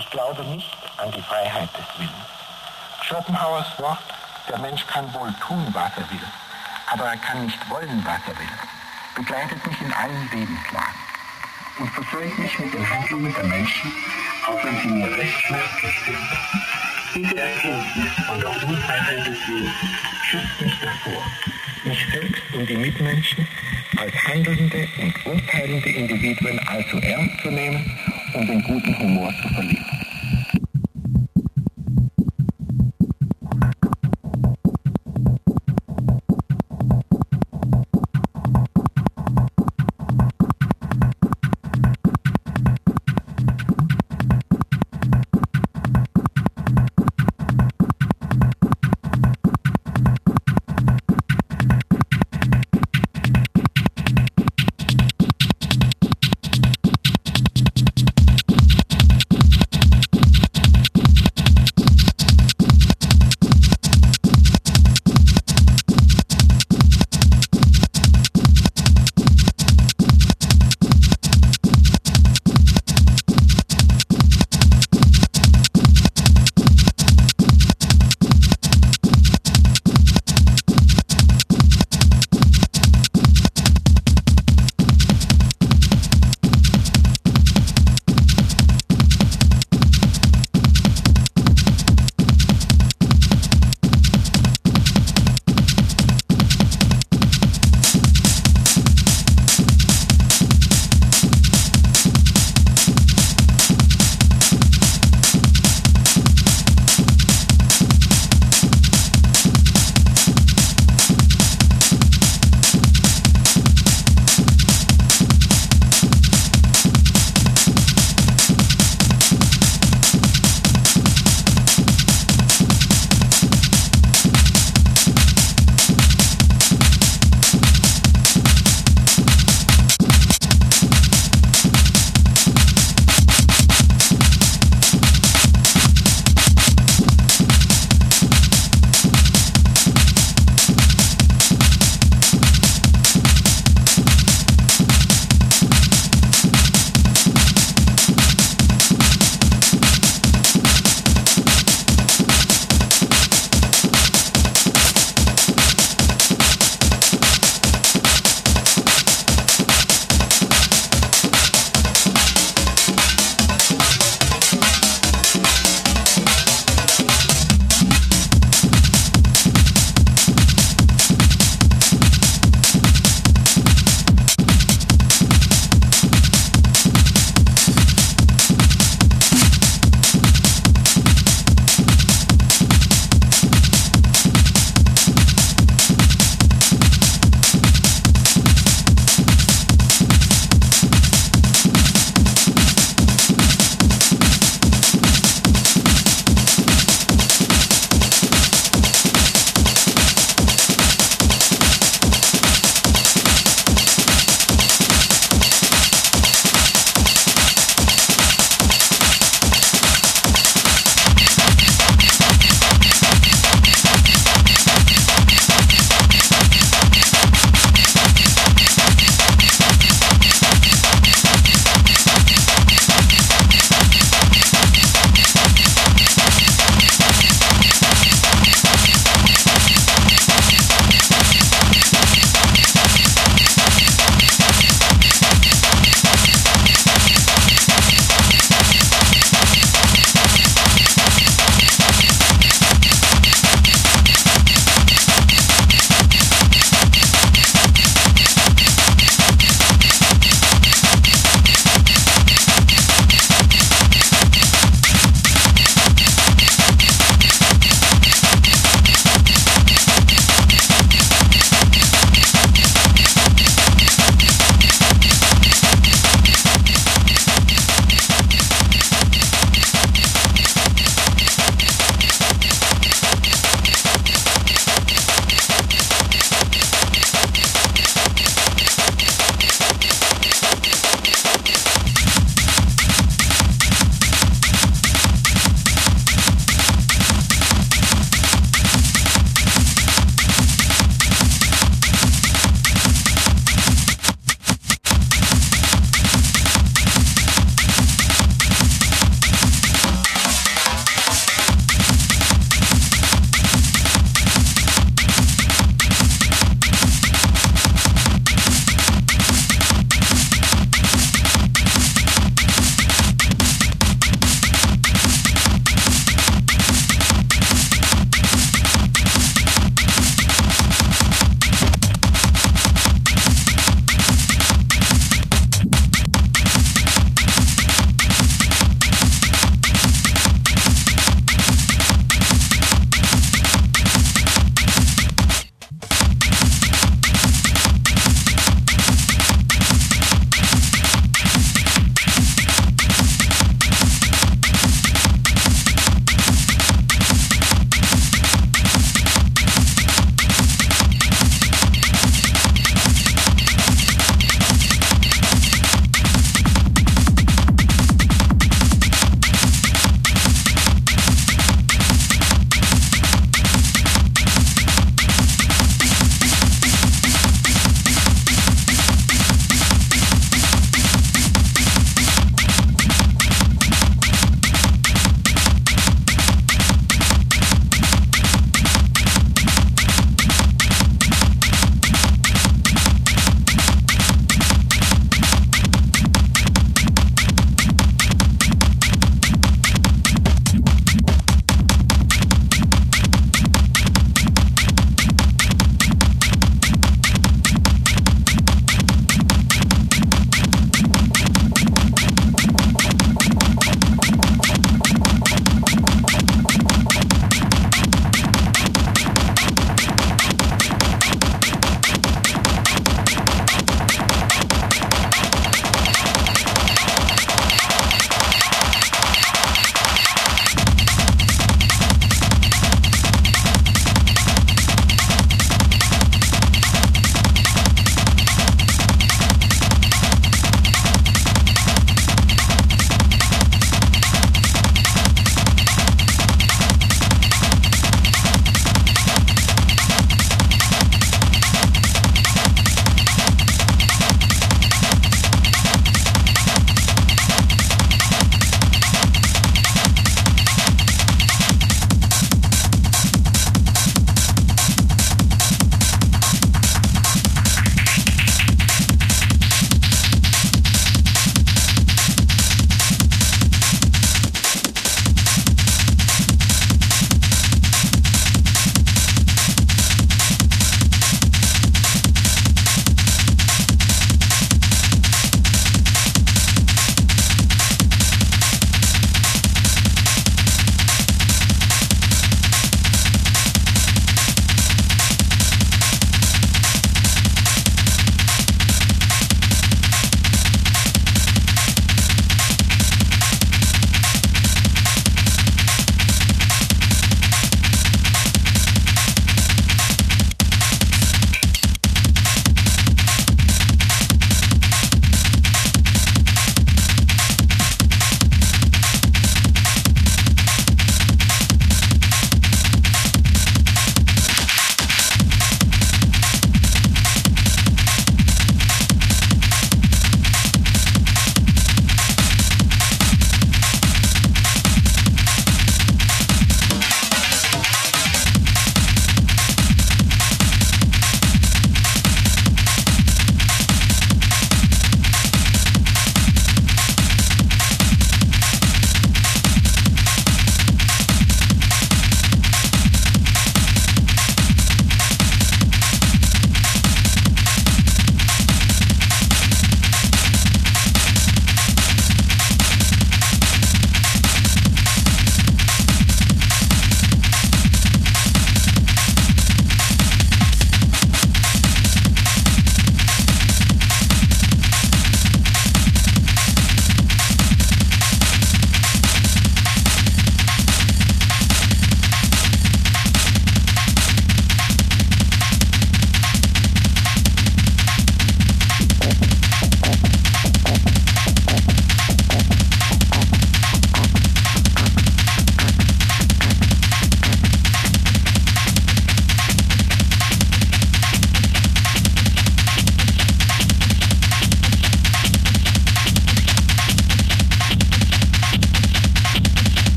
Ich glaube nicht an die Freiheit des Willens. Schopenhauers Wort, der Mensch kann wohl tun, was er will, aber er kann nicht wollen, was er will, begleitet mich in allen Lebenslagen und versöhnt mich mit den Handlungen der Menschen, auch wenn sie mir recht schmerzlich sind. Diese Erkenntnis von der Unfreiheit des Lebens schützt mich davor, mich selbst und die Mitmenschen als handelnde und urteilende Individuen allzu ernst zu nehmen und den guten Humor zu verlieren.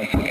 Okay.